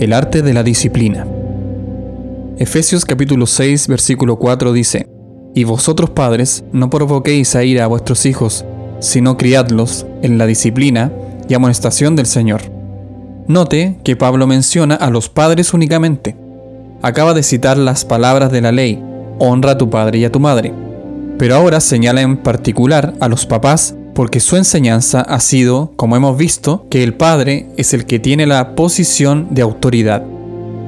el arte de la disciplina. Efesios capítulo 6 versículo 4 dice, Y vosotros padres no provoquéis a ira a vuestros hijos, sino criadlos en la disciplina y amonestación del Señor. Note que Pablo menciona a los padres únicamente. Acaba de citar las palabras de la ley, honra a tu padre y a tu madre. Pero ahora señala en particular a los papás porque su enseñanza ha sido, como hemos visto, que el padre es el que tiene la posición de autoridad.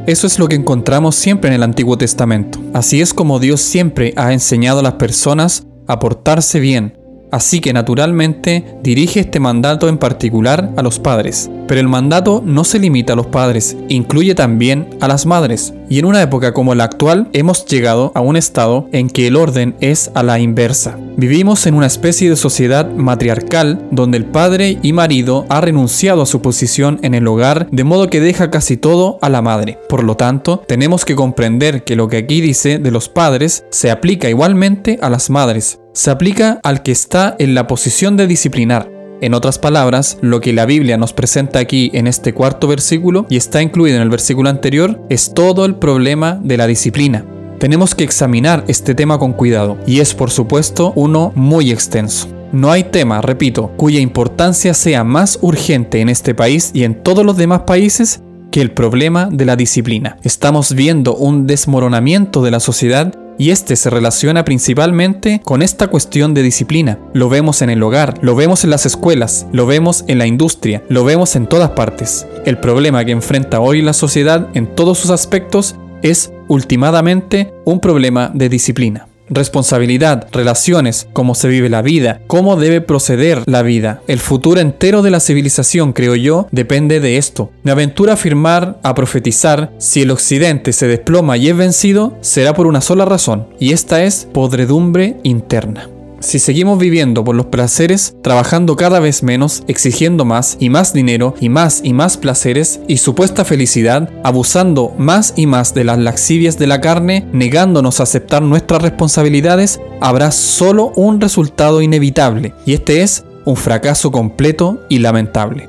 Eso es lo que encontramos siempre en el Antiguo Testamento. Así es como Dios siempre ha enseñado a las personas a portarse bien, Así que naturalmente dirige este mandato en particular a los padres. Pero el mandato no se limita a los padres, incluye también a las madres. Y en una época como la actual hemos llegado a un estado en que el orden es a la inversa. Vivimos en una especie de sociedad matriarcal donde el padre y marido ha renunciado a su posición en el hogar de modo que deja casi todo a la madre. Por lo tanto, tenemos que comprender que lo que aquí dice de los padres se aplica igualmente a las madres se aplica al que está en la posición de disciplinar. En otras palabras, lo que la Biblia nos presenta aquí en este cuarto versículo y está incluido en el versículo anterior es todo el problema de la disciplina. Tenemos que examinar este tema con cuidado y es por supuesto uno muy extenso. No hay tema, repito, cuya importancia sea más urgente en este país y en todos los demás países que el problema de la disciplina. Estamos viendo un desmoronamiento de la sociedad y este se relaciona principalmente con esta cuestión de disciplina. Lo vemos en el hogar, lo vemos en las escuelas, lo vemos en la industria, lo vemos en todas partes. El problema que enfrenta hoy la sociedad en todos sus aspectos es últimamente un problema de disciplina responsabilidad, relaciones, cómo se vive la vida, cómo debe proceder la vida. El futuro entero de la civilización, creo yo, depende de esto. Me aventura a afirmar, a profetizar, si el occidente se desploma y es vencido, será por una sola razón, y esta es podredumbre interna. Si seguimos viviendo por los placeres, trabajando cada vez menos, exigiendo más y más dinero y más y más placeres y supuesta felicidad, abusando más y más de las laxivias de la carne, negándonos a aceptar nuestras responsabilidades, habrá solo un resultado inevitable, y este es un fracaso completo y lamentable.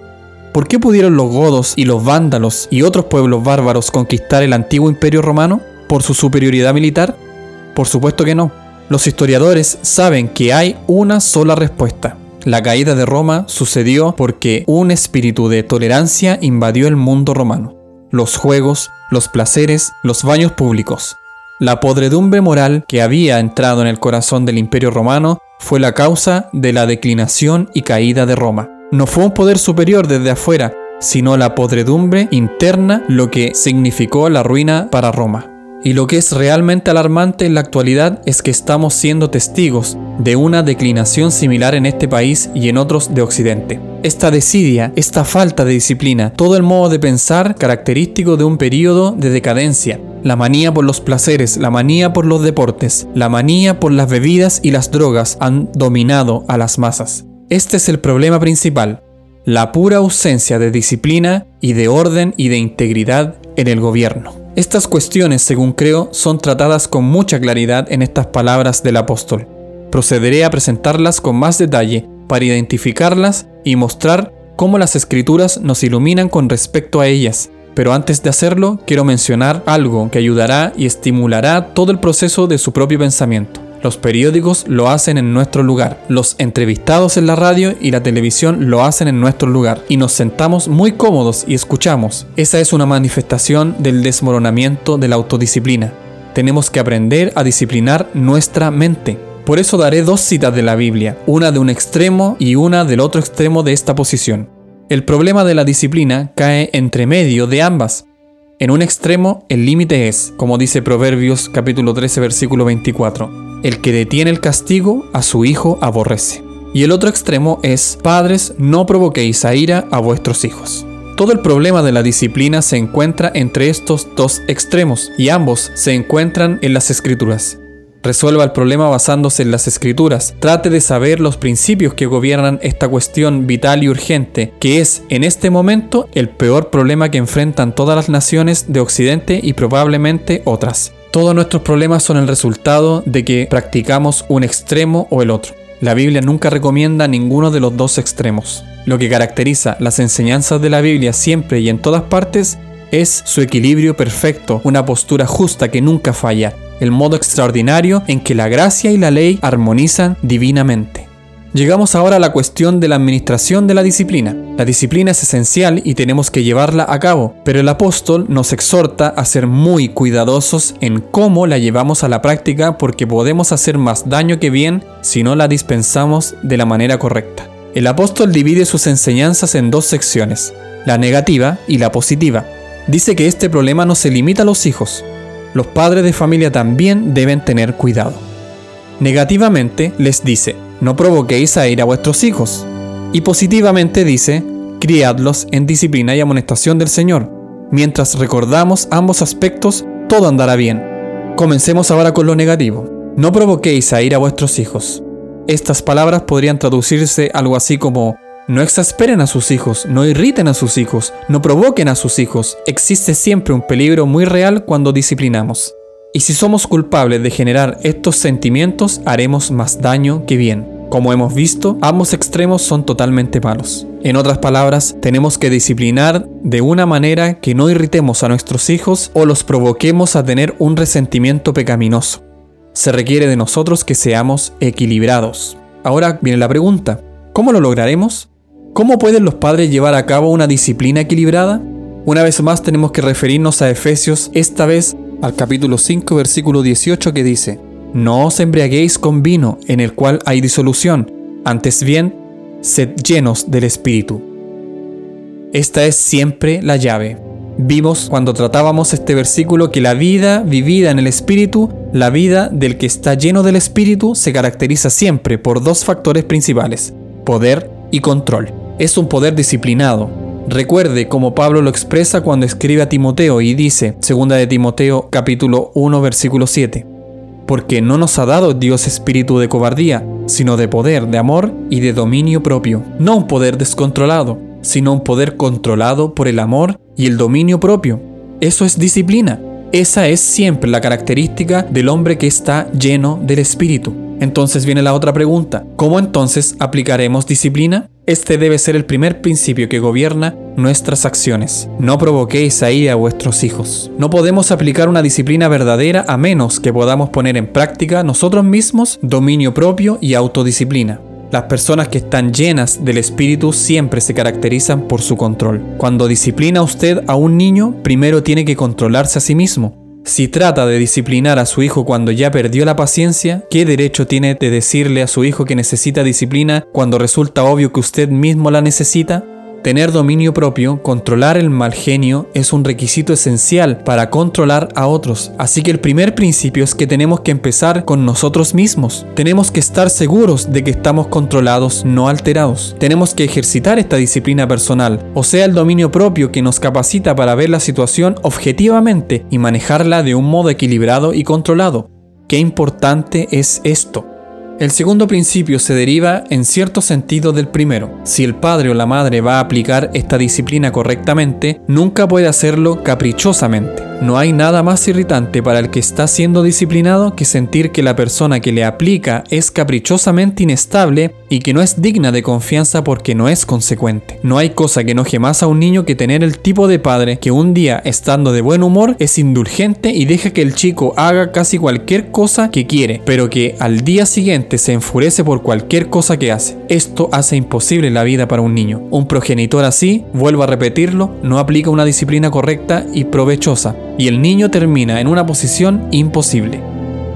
¿Por qué pudieron los godos y los vándalos y otros pueblos bárbaros conquistar el antiguo imperio romano? ¿Por su superioridad militar? Por supuesto que no. Los historiadores saben que hay una sola respuesta. La caída de Roma sucedió porque un espíritu de tolerancia invadió el mundo romano. Los juegos, los placeres, los baños públicos. La podredumbre moral que había entrado en el corazón del imperio romano fue la causa de la declinación y caída de Roma. No fue un poder superior desde afuera, sino la podredumbre interna lo que significó la ruina para Roma. Y lo que es realmente alarmante en la actualidad es que estamos siendo testigos de una declinación similar en este país y en otros de Occidente. Esta desidia, esta falta de disciplina, todo el modo de pensar característico de un periodo de decadencia, la manía por los placeres, la manía por los deportes, la manía por las bebidas y las drogas han dominado a las masas. Este es el problema principal, la pura ausencia de disciplina y de orden y de integridad en el gobierno. Estas cuestiones, según creo, son tratadas con mucha claridad en estas palabras del apóstol. Procederé a presentarlas con más detalle para identificarlas y mostrar cómo las escrituras nos iluminan con respecto a ellas. Pero antes de hacerlo, quiero mencionar algo que ayudará y estimulará todo el proceso de su propio pensamiento. Los periódicos lo hacen en nuestro lugar. Los entrevistados en la radio y la televisión lo hacen en nuestro lugar. Y nos sentamos muy cómodos y escuchamos. Esa es una manifestación del desmoronamiento de la autodisciplina. Tenemos que aprender a disciplinar nuestra mente. Por eso daré dos citas de la Biblia, una de un extremo y una del otro extremo de esta posición. El problema de la disciplina cae entre medio de ambas. En un extremo, el límite es, como dice Proverbios capítulo 13 versículo 24, el que detiene el castigo a su hijo aborrece. Y el otro extremo es, padres, no provoquéis a ira a vuestros hijos. Todo el problema de la disciplina se encuentra entre estos dos extremos y ambos se encuentran en las escrituras. Resuelva el problema basándose en las escrituras. Trate de saber los principios que gobiernan esta cuestión vital y urgente, que es en este momento el peor problema que enfrentan todas las naciones de Occidente y probablemente otras. Todos nuestros problemas son el resultado de que practicamos un extremo o el otro. La Biblia nunca recomienda ninguno de los dos extremos. Lo que caracteriza las enseñanzas de la Biblia siempre y en todas partes es su equilibrio perfecto, una postura justa que nunca falla, el modo extraordinario en que la gracia y la ley armonizan divinamente. Llegamos ahora a la cuestión de la administración de la disciplina. La disciplina es esencial y tenemos que llevarla a cabo, pero el apóstol nos exhorta a ser muy cuidadosos en cómo la llevamos a la práctica porque podemos hacer más daño que bien si no la dispensamos de la manera correcta. El apóstol divide sus enseñanzas en dos secciones, la negativa y la positiva. Dice que este problema no se limita a los hijos, los padres de familia también deben tener cuidado. Negativamente les dice, no provoquéis a ir a vuestros hijos. Y positivamente dice, criadlos en disciplina y amonestación del Señor. Mientras recordamos ambos aspectos, todo andará bien. Comencemos ahora con lo negativo. No provoquéis a ir a vuestros hijos. Estas palabras podrían traducirse algo así como, no exasperen a sus hijos, no irriten a sus hijos, no provoquen a sus hijos. Existe siempre un peligro muy real cuando disciplinamos. Y si somos culpables de generar estos sentimientos, haremos más daño que bien. Como hemos visto, ambos extremos son totalmente malos. En otras palabras, tenemos que disciplinar de una manera que no irritemos a nuestros hijos o los provoquemos a tener un resentimiento pecaminoso. Se requiere de nosotros que seamos equilibrados. Ahora viene la pregunta, ¿cómo lo lograremos? ¿Cómo pueden los padres llevar a cabo una disciplina equilibrada? Una vez más tenemos que referirnos a Efesios, esta vez al capítulo 5, versículo 18 que dice, No os embriaguéis con vino en el cual hay disolución, antes bien, sed llenos del Espíritu. Esta es siempre la llave. Vimos cuando tratábamos este versículo que la vida vivida en el Espíritu, la vida del que está lleno del Espíritu, se caracteriza siempre por dos factores principales, poder y control. Es un poder disciplinado, Recuerde como Pablo lo expresa cuando escribe a Timoteo y dice, segunda de Timoteo capítulo 1 versículo 7, porque no nos ha dado Dios espíritu de cobardía, sino de poder, de amor y de dominio propio, no un poder descontrolado, sino un poder controlado por el amor y el dominio propio. Eso es disciplina. Esa es siempre la característica del hombre que está lleno del espíritu. Entonces viene la otra pregunta, ¿cómo entonces aplicaremos disciplina? Este debe ser el primer principio que gobierna nuestras acciones. No provoquéis a ira a vuestros hijos. No podemos aplicar una disciplina verdadera a menos que podamos poner en práctica nosotros mismos dominio propio y autodisciplina. Las personas que están llenas del Espíritu siempre se caracterizan por su control. Cuando disciplina usted a un niño, primero tiene que controlarse a sí mismo. Si trata de disciplinar a su hijo cuando ya perdió la paciencia, ¿qué derecho tiene de decirle a su hijo que necesita disciplina cuando resulta obvio que usted mismo la necesita? Tener dominio propio, controlar el mal genio, es un requisito esencial para controlar a otros. Así que el primer principio es que tenemos que empezar con nosotros mismos. Tenemos que estar seguros de que estamos controlados, no alterados. Tenemos que ejercitar esta disciplina personal, o sea, el dominio propio que nos capacita para ver la situación objetivamente y manejarla de un modo equilibrado y controlado. Qué importante es esto. El segundo principio se deriva en cierto sentido del primero. Si el padre o la madre va a aplicar esta disciplina correctamente, nunca puede hacerlo caprichosamente. No hay nada más irritante para el que está siendo disciplinado que sentir que la persona que le aplica es caprichosamente inestable y que no es digna de confianza porque no es consecuente. No hay cosa que enoje más a un niño que tener el tipo de padre que un día, estando de buen humor, es indulgente y deja que el chico haga casi cualquier cosa que quiere, pero que al día siguiente se enfurece por cualquier cosa que hace. Esto hace imposible la vida para un niño. Un progenitor así, vuelvo a repetirlo, no aplica una disciplina correcta y provechosa, y el niño termina en una posición imposible.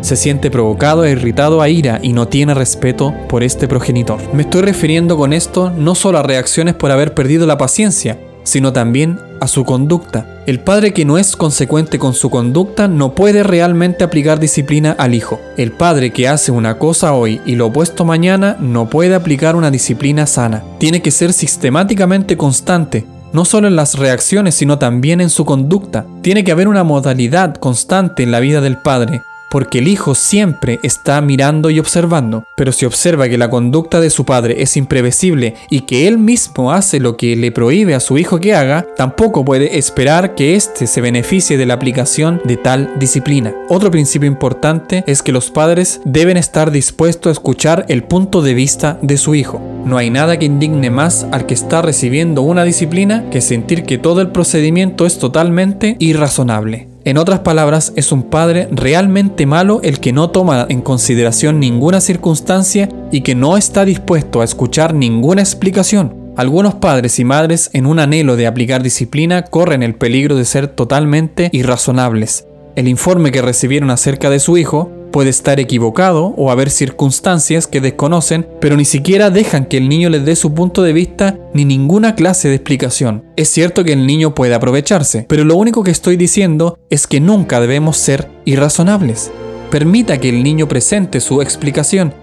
Se siente provocado e irritado a ira y no tiene respeto por este progenitor. Me estoy refiriendo con esto no solo a reacciones por haber perdido la paciencia, sino también a su conducta. El padre que no es consecuente con su conducta no puede realmente aplicar disciplina al hijo. El padre que hace una cosa hoy y lo opuesto mañana no puede aplicar una disciplina sana. Tiene que ser sistemáticamente constante, no solo en las reacciones, sino también en su conducta. Tiene que haber una modalidad constante en la vida del padre, porque el hijo siempre está mirando y observando, pero si observa que la conducta de su padre es imprevisible y que él mismo hace lo que le prohíbe a su hijo que haga, tampoco puede esperar que éste se beneficie de la aplicación de tal disciplina. Otro principio importante es que los padres deben estar dispuestos a escuchar el punto de vista de su hijo. No hay nada que indigne más al que está recibiendo una disciplina que sentir que todo el procedimiento es totalmente irrazonable. En otras palabras, es un padre realmente malo el que no toma en consideración ninguna circunstancia y que no está dispuesto a escuchar ninguna explicación. Algunos padres y madres en un anhelo de aplicar disciplina corren el peligro de ser totalmente irrazonables. El informe que recibieron acerca de su hijo puede estar equivocado o haber circunstancias que desconocen, pero ni siquiera dejan que el niño les dé su punto de vista ni ninguna clase de explicación. Es cierto que el niño puede aprovecharse, pero lo único que estoy diciendo es que nunca debemos ser irrazonables. Permita que el niño presente su explicación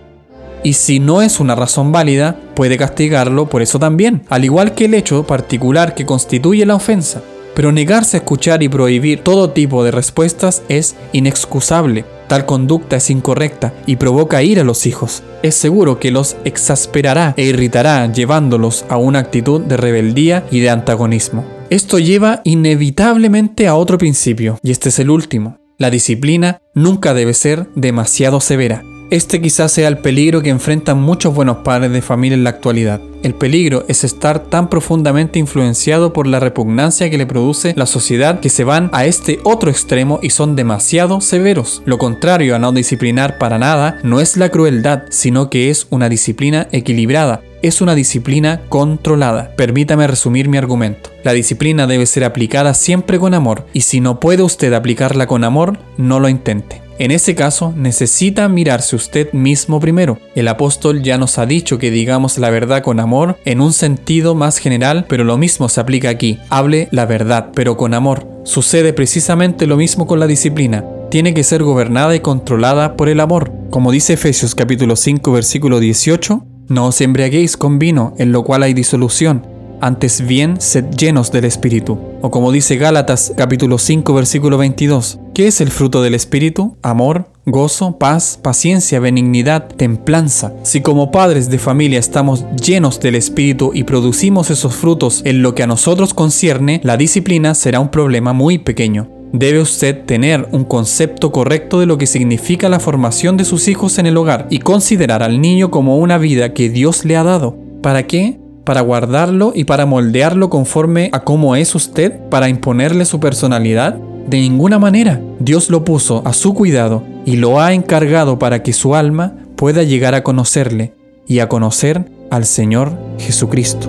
y si no es una razón válida, puede castigarlo por eso también, al igual que el hecho particular que constituye la ofensa. Pero negarse a escuchar y prohibir todo tipo de respuestas es inexcusable. Tal conducta es incorrecta y provoca ira a los hijos. Es seguro que los exasperará e irritará llevándolos a una actitud de rebeldía y de antagonismo. Esto lleva inevitablemente a otro principio, y este es el último. La disciplina nunca debe ser demasiado severa. Este quizás sea el peligro que enfrentan muchos buenos padres de familia en la actualidad. El peligro es estar tan profundamente influenciado por la repugnancia que le produce la sociedad que se van a este otro extremo y son demasiado severos. Lo contrario a no disciplinar para nada no es la crueldad, sino que es una disciplina equilibrada, es una disciplina controlada. Permítame resumir mi argumento. La disciplina debe ser aplicada siempre con amor, y si no puede usted aplicarla con amor, no lo intente. En ese caso, necesita mirarse usted mismo primero. El apóstol ya nos ha dicho que digamos la verdad con amor en un sentido más general, pero lo mismo se aplica aquí. Hable la verdad, pero con amor. Sucede precisamente lo mismo con la disciplina. Tiene que ser gobernada y controlada por el amor. Como dice Efesios capítulo 5 versículo 18, no os embriaguéis con vino, en lo cual hay disolución antes bien sed llenos del Espíritu. O como dice Gálatas capítulo 5 versículo 22, ¿qué es el fruto del Espíritu? Amor, gozo, paz, paciencia, benignidad, templanza. Si como padres de familia estamos llenos del Espíritu y producimos esos frutos en lo que a nosotros concierne, la disciplina será un problema muy pequeño. Debe usted tener un concepto correcto de lo que significa la formación de sus hijos en el hogar y considerar al niño como una vida que Dios le ha dado. ¿Para qué? para guardarlo y para moldearlo conforme a cómo es usted, para imponerle su personalidad? De ninguna manera. Dios lo puso a su cuidado y lo ha encargado para que su alma pueda llegar a conocerle y a conocer al Señor Jesucristo.